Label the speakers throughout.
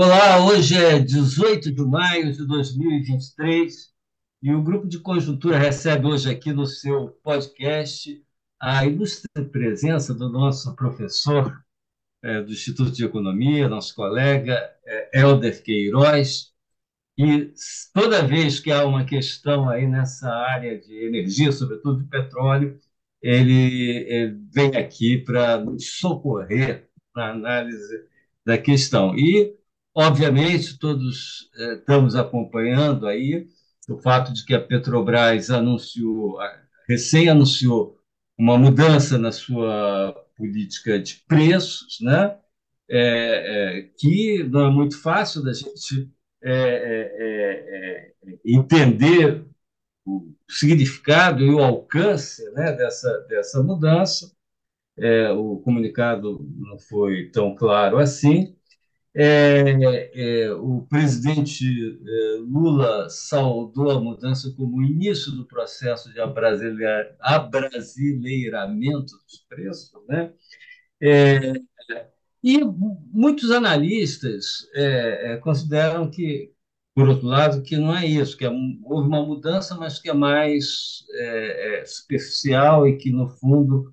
Speaker 1: Olá, hoje é 18 de maio de 2023 e o Grupo de Conjuntura recebe hoje aqui no seu podcast a ilustre presença do nosso professor é, do Instituto de Economia, nosso colega é, Helder Queiroz. E toda vez que há uma questão aí nessa área de energia, sobretudo de petróleo, ele, ele vem aqui para nos socorrer na análise da questão. E Obviamente, todos eh, estamos acompanhando aí o fato de que a Petrobras anunciou, recém anunciou uma mudança na sua política de preços, né? É, é, que não é muito fácil da gente é, é, é entender o significado e o alcance né, dessa, dessa mudança. É, o comunicado não foi tão claro assim, é, é, o presidente é, Lula saudou a mudança como início do processo de abrasileiramento dos preços, né? É, e muitos analistas é, é, consideram que, por outro lado, que não é isso, que houve uma mudança, mas que é mais superficial e que, no fundo,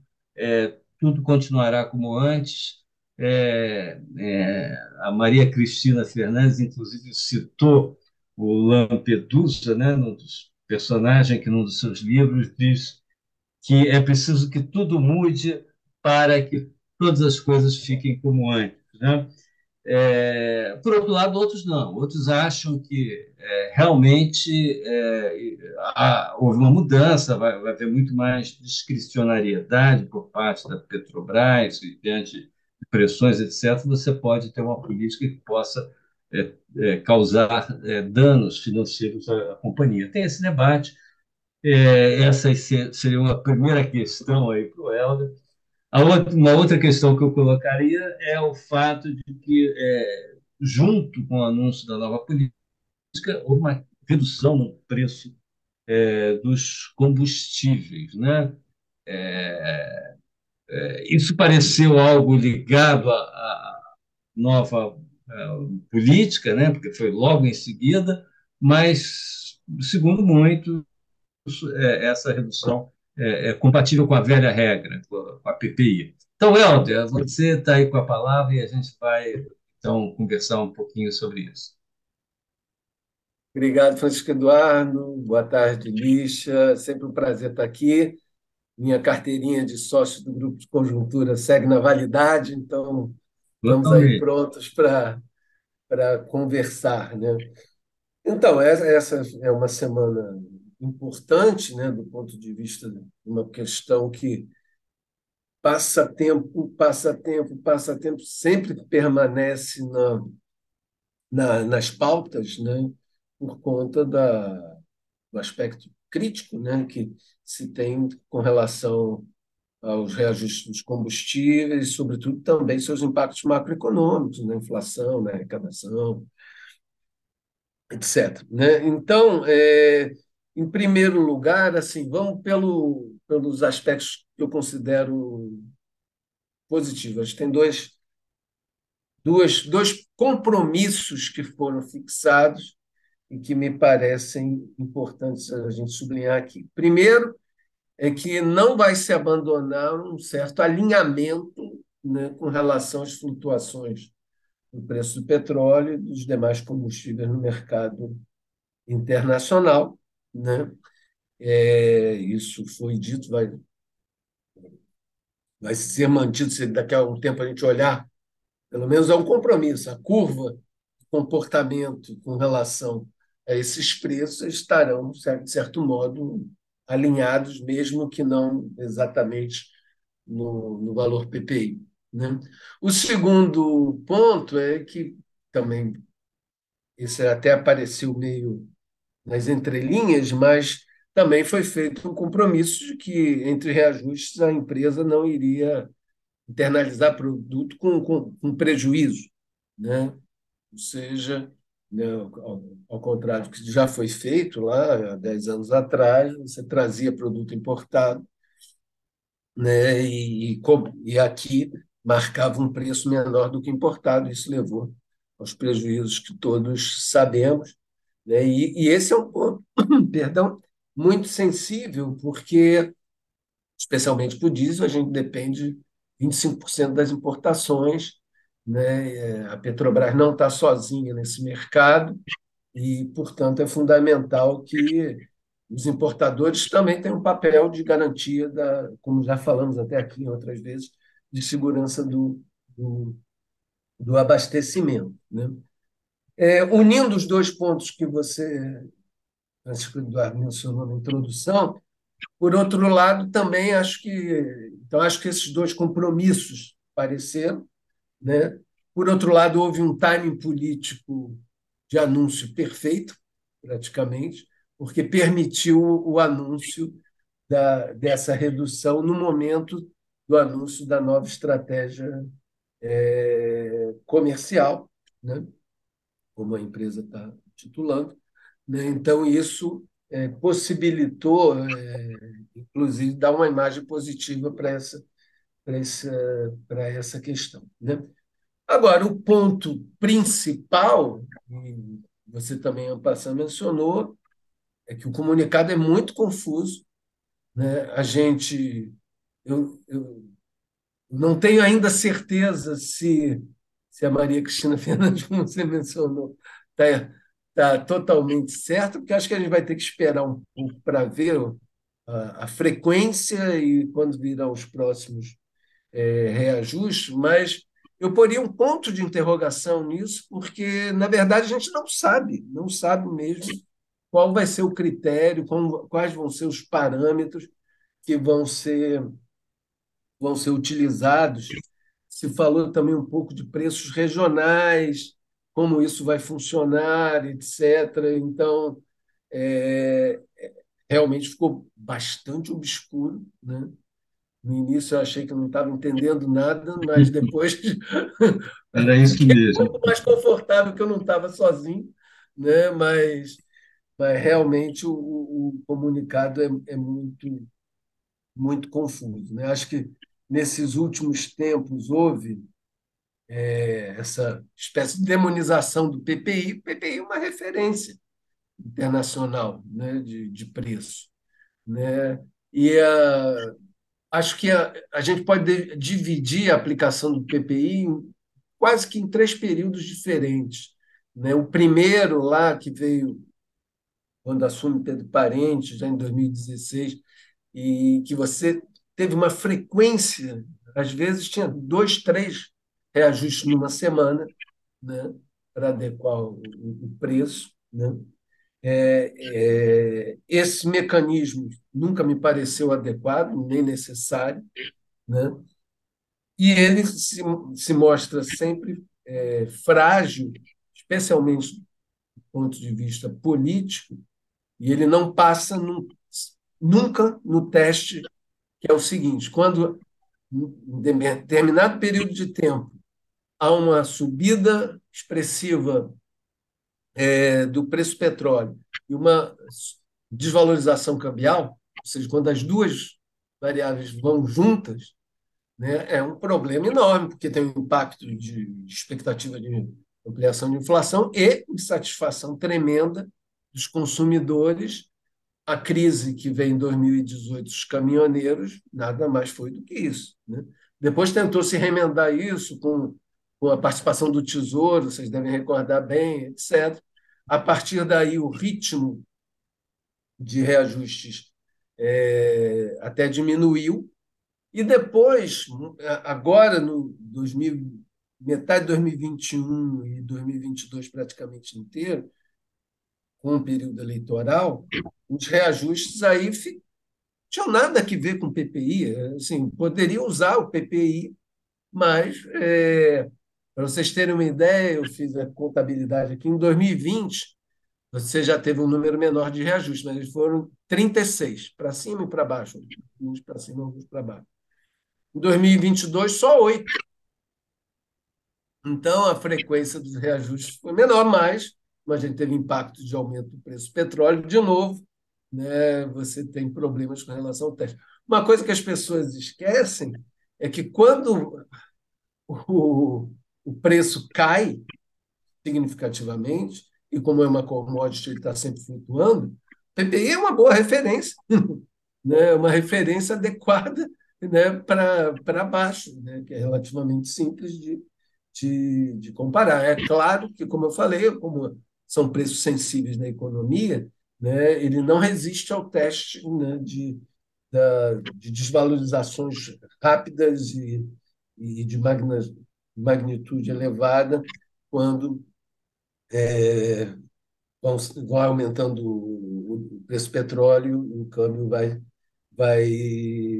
Speaker 1: tudo continuará como antes é, é, a Maria Cristina Fernandes, inclusive, citou o Lampedusa, né, um dos personagens que, num dos seus livros, diz que é preciso que tudo mude para que todas as coisas fiquem como antes. Né? É, por outro lado, outros não. Outros acham que é, realmente é, há, houve uma mudança, vai, vai haver muito mais discricionariedade por parte da Petrobras diante pressões, etc., você pode ter uma política que possa é, é, causar é, danos financeiros à, à, companhia. Tem esse debate. É, essa seria uma primeira questão aí para o Helder. Uma outra questão que eu colocaria é o fato de que, é, junto com o anúncio da nova política, houve uma redução no preço é, dos combustíveis, né? É, isso pareceu algo ligado à, nova à política, né? porque foi logo em seguida, mas, segundo muito, é, essa redução é, é, compatível com a velha regra, com a PPI. Então, Helder, você está aí com a palavra e a gente vai, então, conversar um pouquinho sobre isso.
Speaker 2: Obrigado, Francisco Eduardo. Boa tarde, Lixa. Sempre um prazer estar aqui minha carteirinha de sócio do grupo de conjuntura segue na validade, então estamos aí prontos para para conversar, né? Então essa é uma semana importante, né, do ponto de vista de uma questão que passa tempo, passa tempo, passa tempo, sempre permanece na, na nas pautas, né, por conta da, do aspecto crítico, né, que se tem com relação aos reajustes dos combustíveis, sobretudo também seus impactos macroeconômicos, na né? inflação, na arrecadação, etc. Né? Então, é, em primeiro lugar, assim, vamos pelo, pelos aspectos que eu considero positivos. Tem dois, duas, dois compromissos que foram fixados e que me parecem importantes a gente sublinhar aqui. Primeiro, é que não vai se abandonar um certo alinhamento né, com relação às flutuações do preço do petróleo e dos demais combustíveis no mercado internacional. Né? É, isso foi dito, vai, vai ser mantido se daqui a um tempo a gente olhar, pelo menos é um compromisso. A curva de comportamento com relação esses preços estarão, de certo modo, alinhados, mesmo que não exatamente no, no valor PPI. Né? O segundo ponto é que também, isso até apareceu meio nas entrelinhas, mas também foi feito um compromisso de que, entre reajustes, a empresa não iria internalizar produto com, com, com prejuízo. Né? Ou seja? Ao, ao contrário do que já foi feito lá há 10 anos atrás, você trazia produto importado né? e, e, aqui marcava um preço menor do que importado. Isso levou aos prejuízos que todos sabemos. Né? E, e esse é um ponto, perdão, muito sensível, porque, especialmente para o diesel, a gente depende de 25% das importações. Né? É, a Petrobras não está sozinha nesse mercado e, portanto, é fundamental que os importadores também tenham um papel de garantia, da, como já falamos até aqui outras vezes, de segurança do, do, do abastecimento. Né? É, unindo os dois pontos que você, Francisco Eduardo, mencionou na introdução, por outro lado, também acho que então acho que esses dois compromissos pareceram, né? Por outro lado, houve um timing político de anúncio perfeito, praticamente, porque permitiu o anúncio da, dessa redução no momento do anúncio da nova estratégia é, comercial, né? como a empresa está titulando. Né? Então, isso é, possibilitou, é, inclusive, dar uma imagem positiva para essa, essa, essa questão. Né? Agora, o ponto principal, e você também, Ampassan, mencionou, é que o comunicado é muito confuso. Né? A gente. Eu, eu não tenho ainda certeza se, se a Maria Cristina Fernandes, como você mencionou, está tá totalmente certa, porque acho que a gente vai ter que esperar um pouco para ver a, a, frequência e quando virão os próximos é, reajustes, mas eu poria um ponto de interrogação nisso, porque, na verdade, a gente não sabe, não sabe mesmo qual vai ser o critério, quais vão ser os parâmetros que vão ser, vão ser utilizados. Se falou também um pouco de preços regionais, como isso vai funcionar, etc. Então, é, realmente ficou bastante obscuro, né? No início eu achei que não estava entendendo nada, mas depois
Speaker 1: era isso mesmo.
Speaker 2: um pouco mais confortável que eu não estava sozinho, né? Mas, mas realmente o, o comunicado é, é, muito muito confuso, né? Acho que nesses últimos tempos houve é, essa espécie de demonização do PPI. O PPI é uma referência internacional, né? De, de preço, né? E a acho que a, a gente pode dividir a aplicação do PPI em, quase que em três períodos diferentes. Né? O primeiro, lá, que veio quando assume Pedro Parente, já em 2016, e que você teve uma frequência, às vezes tinha dois, três reajustes numa semana, né? para adequar o, o preço. Né? É, é, esse mecanismo nunca me pareceu adequado, nem necessário, né? e ele se, se mostra sempre é, frágil, especialmente do ponto de vista político, e ele não passa nunca no teste, que é o seguinte: quando, em determinado período de tempo, há uma subida expressiva é, do preço do petróleo e uma desvalorização cambial, ou seja, quando as duas variáveis vão juntas, né, é um problema enorme, porque tem um impacto de, expectativa de ampliação de inflação e insatisfação tremenda dos consumidores. A crise que veio em 2018 dos caminhoneiros nada mais foi do que isso. Né? Depois tentou se remendar isso com com a participação do Tesouro, vocês devem recordar bem, etc. A partir daí, o ritmo de reajustes é, até diminuiu. E depois, agora, no 2000, metade de 2021 e 2022 praticamente inteiro, com o período eleitoral, os reajustes aí tinham nada a ver com o PPI. Assim, poderia usar o PPI, mas é, para vocês terem uma ideia, eu fiz a contabilidade aqui. Em 2020, você já teve um número menor de reajustes, mas eles foram 36, para cima e para baixo. Uns para cima, alguns para baixo. Em 2022, só oito. Então, a frequência dos reajustes foi menor, mas, mas a gente teve impacto de aumento do preço do petróleo. De novo, né, você tem problemas com relação ao teste. Uma coisa que as pessoas esquecem é que quando o, o preço cai, significativamente, e como é uma commodity, ele está sempre flutuando, o PPI é uma boa referência, né? uma referência adequada né? para baixo, né? que é relativamente simples de, de, de comparar. É claro que, como eu falei, como são preços sensíveis na economia, né? ele não resiste ao teste né? de, da, de desvalorizações rápidas e, e de magnitude elevada quando é, vão, vão aumentando o preço do petróleo, o câmbio vai, vai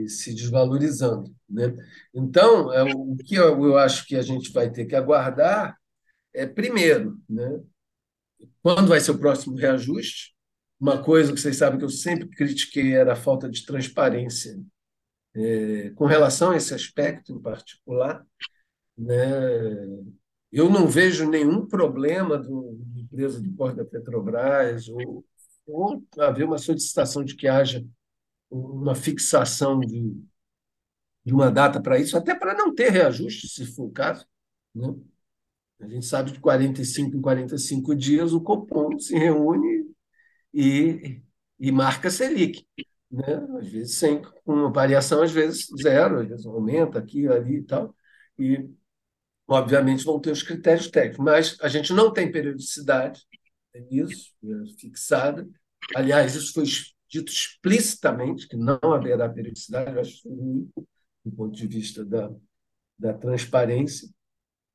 Speaker 2: se desvalorizando. Né? Então, é, o que eu, eu acho que a gente vai ter que aguardar é, primeiro, né? quando vai ser o próximo reajuste? Uma coisa que vocês sabem que eu sempre critiquei era a falta de transparência é, com relação a esse aspecto em particular. Né? Eu não vejo nenhum problema do, empresa do porto da Petrobras ou, ou haver uma solicitação de que haja uma fixação de, de uma data para isso, até para não ter reajuste, se for o caso. Né? A gente sabe que 45 em 45 dias o Copom se reúne e, e marca Selic. Né? Às vezes sem uma variação, às vezes zero, às vezes aumenta aqui, ali e tal. E, obviamente, vão ter os critérios técnicos, mas a gente não tem periodicidade é né, fixada. Aliás, isso foi dito explicitamente, que não haverá periodicidade, eu acho ruim, do ponto de vista da, da transparência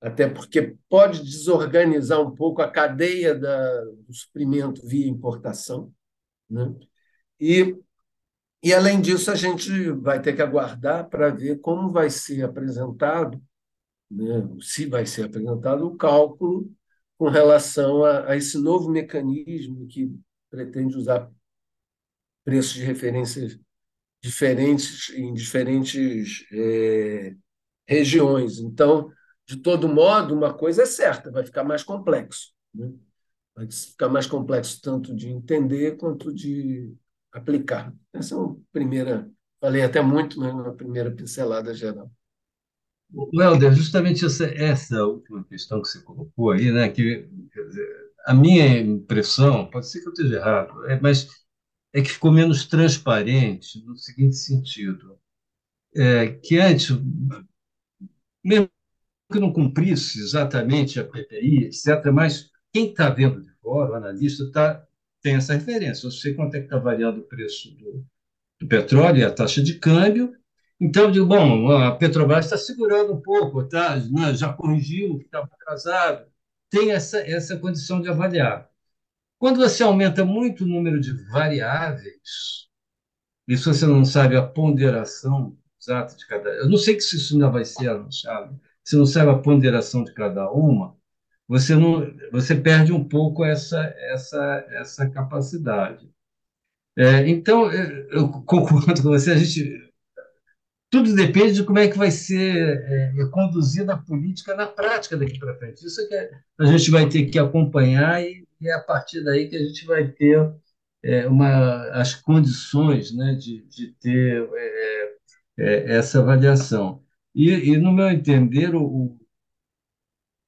Speaker 2: até porque pode desorganizar um pouco a cadeia da, do suprimento via importação. Né? E, e, além disso, a gente vai ter que aguardar para ver como vai ser apresentado, né? se vai ser apresentado o cálculo com relação a, a esse novo mecanismo que pretende usar preços de referência diferentes em diferentes é, regiões. Então, de todo modo, uma coisa é certa, vai ficar mais complexo. Né? Vai ficar mais complexo tanto de entender quanto de aplicar. Essa é uma primeira, falei até muito, mas uma primeira pincelada geral.
Speaker 1: Helder, justamente essa, essa última questão que você colocou aí, né, que a minha impressão, pode ser que eu esteja errado, é, mas é que ficou menos transparente no seguinte sentido, é, que antes, mesmo que não cumprisse exatamente a PPI, etc., mas quem está vendo de fora, o analista, tá, tem essa referência. Eu sei quanto é que está variando o preço do, do petróleo e a taxa de câmbio. Então, eu digo, bom, a Petrobras está segurando um pouco, tá? Já corrigiu o que estava atrasado. Tem essa, essa condição de avaliar. Quando você aumenta muito o número de variáveis, e se você não sabe a ponderação exata de cada. Eu não sei se isso ainda vai ser anunciado, se não sabe a ponderação de cada uma, você não você perde um pouco essa essa essa capacidade. É, então eu concordo com você. A gente tudo depende de como é que vai ser é, conduzida a política na prática daqui para frente. Isso é que a gente vai ter que acompanhar e, e é a partir daí que a gente vai ter é, uma, as condições né, de, de ter é, é, essa avaliação. E, e, no meu entender, o,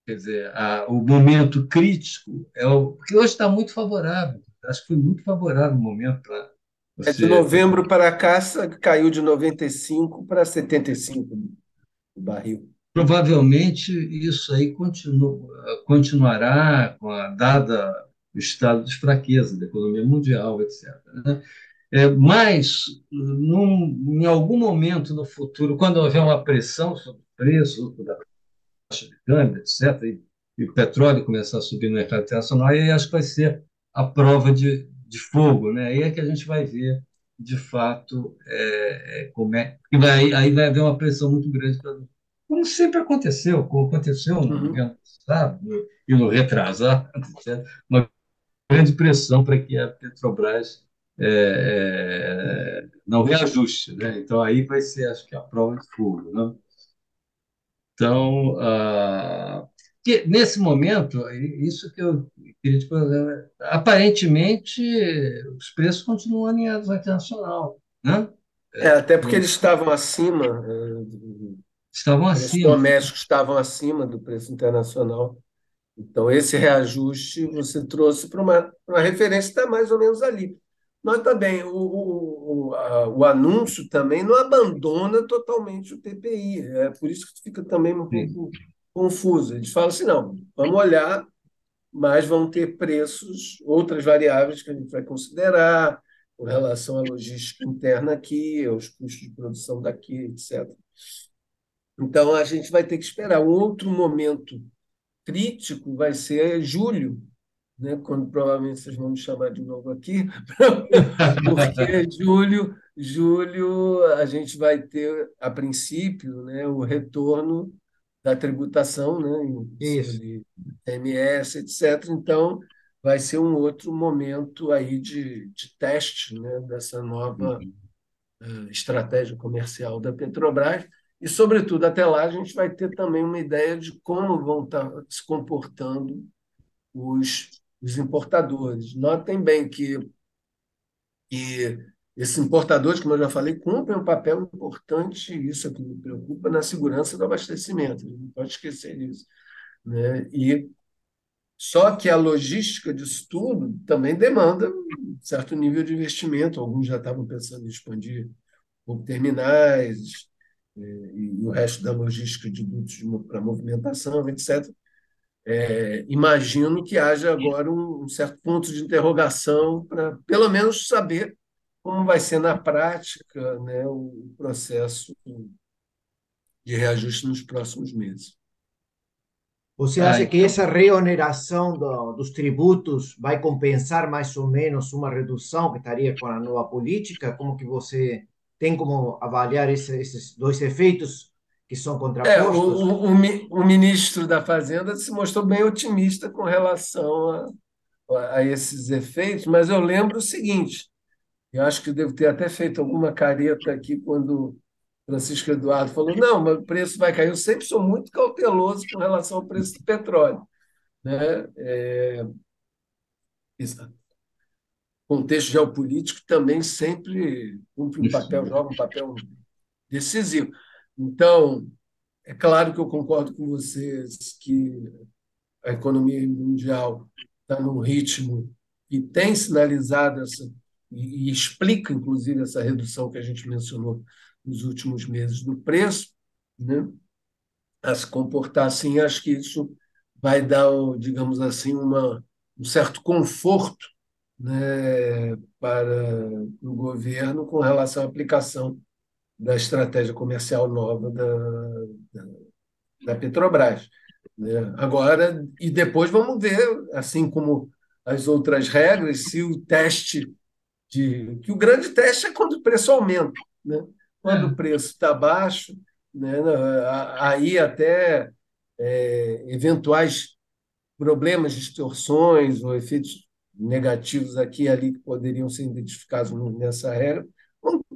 Speaker 1: quer dizer, a, o momento crítico é o. Porque hoje está muito favorável. Acho que foi muito favorável o momento para.
Speaker 2: Você... É de novembro para cá, caiu de 95 para 75 o barril.
Speaker 1: Provavelmente isso aí continu, continuará com a dada o estado de fraqueza da economia mundial, etc. Né? É, mas, num, em algum momento no futuro, quando houver uma pressão sobre o preço da taxa de câmbio, etc., e, e, o petróleo começar a subir no mercado internacional, aí acho que vai ser a prova de, de fogo. Né? Aí é que a gente vai ver, de fato, é, é, como é. E vai, aí vai haver uma pressão muito grande, pra, como sempre aconteceu, como aconteceu no uhum. governo passado e no retrasado, etc., uma grande pressão para que a Petrobras é, é, não reajuste. Né? Então, aí vai ser, acho que, a prova de fogo. Né? Então, ah, que, nesse momento, isso que eu queria te falar, aparentemente, os preços continuam alinhados ao internacional. Né?
Speaker 2: É, até porque eles estavam acima.
Speaker 1: Estavam
Speaker 2: acima. Os domésticos estavam acima do preço internacional Então, esse reajuste você trouxe para uma, uma referência que está mais ou menos ali. Nós também, o, o, o, a, o anúncio também não abandona totalmente o PPI, é por isso que fica também um pouco confuso. Eles falam assim: não, vamos olhar, mas vão ter preços, outras variáveis que a gente vai considerar, com relação à logística interna aqui, aos custos de produção daqui, etc. Então, a gente vai ter que esperar. Um outro momento crítico vai ser julho, né, quando provavelmente vocês vão me chamar de novo aqui, porque julho, julho a gente vai ter, a princípio, né, o retorno da tributação, né,
Speaker 1: Isso.
Speaker 2: de MS, etc. Então, vai ser um outro momento aí de, de teste né, dessa nova
Speaker 1: Uhum.
Speaker 2: uh, estratégia comercial da Petrobras. E, sobretudo, até lá a gente vai ter também uma ideia de como vão estar se comportando os, os importadores. Notem bem que, que esses importadores, como eu já falei, cumprem um papel importante, isso é que me preocupa, na segurança do abastecimento. Não pode esquecer disso. Né? E só que a logística disso tudo também demanda um certo nível de investimento. Alguns já estavam pensando em expandir terminais e o resto da logística de dutos para movimentação, etc. É, imagino que haja agora um, um certo ponto de interrogação para, pelo menos, saber como vai ser na prática né, o processo de reajuste nos próximos meses.
Speaker 3: Você acha que essa reoneração do, dos tributos vai compensar mais ou menos uma redução que estaria com a nova política? Como que você tem como avaliar esse, esses dois efeitos que são contrapostos?
Speaker 2: É, o, o, o, ministro da Fazenda se mostrou bem otimista com relação a, a esses efeitos, mas eu lembro o seguinte: eu acho que devo ter até feito alguma careta aqui quando Francisco Eduardo falou: não, mas o preço vai cair. Eu sempre sou muito cauteloso com relação ao preço do petróleo. Né? É, contexto geopolítico também sempre cumpre um papel, joga um papel decisivo. Então, é claro que eu concordo com vocês que a economia mundial está num ritmo que tem sinalizado essa e, explica, inclusive, essa redução que a gente mencionou nos últimos meses do preço, né? a se comportar assim, acho que isso vai dar, digamos assim, uma, um certo conforto né, para o governo com relação à aplicação da estratégia comercial nova da, da, da Petrobras. Né? Agora, e depois vamos ver, assim como as outras regras, se o teste de. que o grande teste é quando o preço aumenta. Né? Quando o preço está baixo, né, aí até é, eventuais problemas, distorções ou efeitos negativos aqui e ali que poderiam ser identificados nessa regra,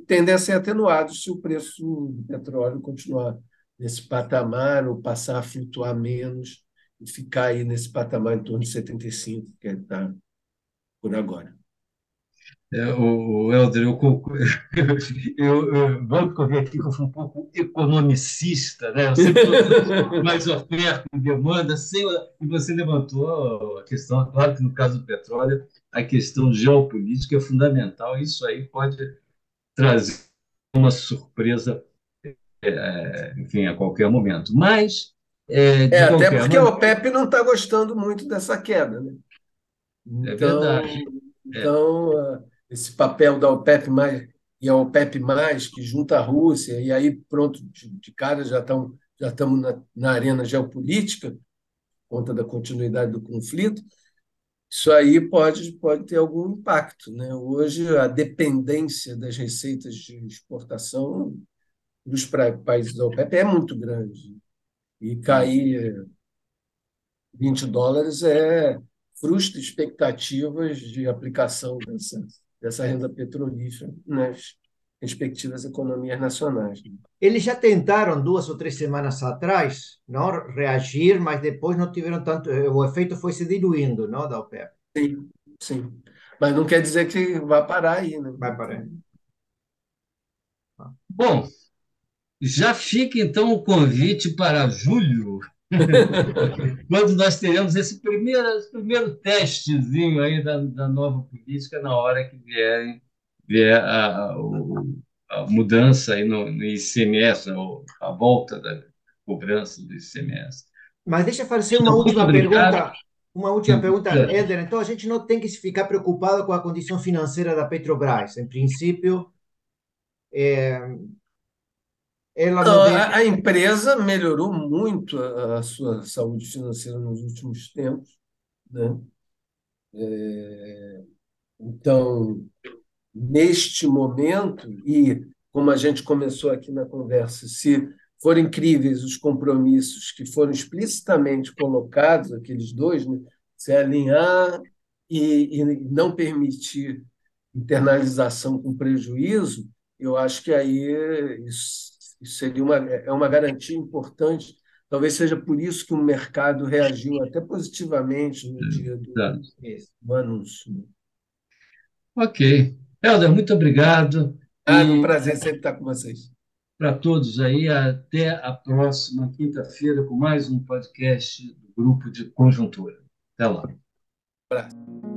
Speaker 2: tendem a ser atenuados se o preço do petróleo continuar nesse patamar ou passar a flutuar menos e ficar aí nesse patamar em torno de 75, que está por agora.
Speaker 1: É, o, Helder, eu, eu, eu, vamos correr aqui que eu fui um pouco economicista, né? Eu sempre estou mais oferta e demanda, sem, e você levantou a questão, claro que no caso do petróleo, a questão geopolítica é fundamental, isso aí pode trazer uma surpresa, é, enfim, a qualquer momento. Mas.
Speaker 2: É, é até porque maneira... a OPEP não está gostando muito dessa queda, né?
Speaker 1: Então, é verdade.
Speaker 2: Então, é. Esse papel da OPEP mais e a OPEP mais que junta a Rússia e aí pronto de, de cara já estão já estamos na, na arena geopolítica por conta da continuidade do conflito isso aí pode, pode ter algum impacto. Né? Hoje, a dependência das receitas de exportação dos países da OPEP é muito grande. E cair 20 dólares é frustra expectativas de aplicação dessa, dessa renda petrolífera nas respectivas economias nacionais.
Speaker 3: Eles já tentaram duas ou três semanas atrás, não reagir, mas depois não tiveram tanto, o efeito foi se diluindo, não, da OPEP.
Speaker 2: Sim, sim. Mas não quer dizer que vai parar aí, né?
Speaker 3: Vai parar.
Speaker 1: Bom, já fica então o convite para julho, quando nós teremos esse primeiro, esse primeiro testezinho aí da, da nova política na hora que vierem, vier a, a, a mudança aí no, no ICMS, a volta da cobrança do ICMS.
Speaker 3: Mas deixa eu fazer uma última pergunta. Uma última pergunta, Éder. Então, a gente não tem que ficar preocupado com a condição financeira da Petrobras. Em princípio, é,
Speaker 2: ela não, a, a, empresa melhorou muito a, a, sua saúde financeira nos últimos tempos. Né? É, então, neste momento, e como a gente começou aqui na conversa, se forem incríveis os compromissos que foram explicitamente colocados, aqueles dois, né? se alinhar e, e não permitir internalização com prejuízo, eu acho que aí isso isso seria uma, é uma garantia importante. Talvez seja por isso que o mercado reagiu até positivamente no dia do, do anúncio.
Speaker 1: Ok. Helder, muito obrigado.
Speaker 2: Ah, e... um prazer sempre estar com vocês.
Speaker 1: Para todos aí, até a próxima quinta-feira com mais um podcast do Grupo de Conjuntura. Até lá. Um abraço.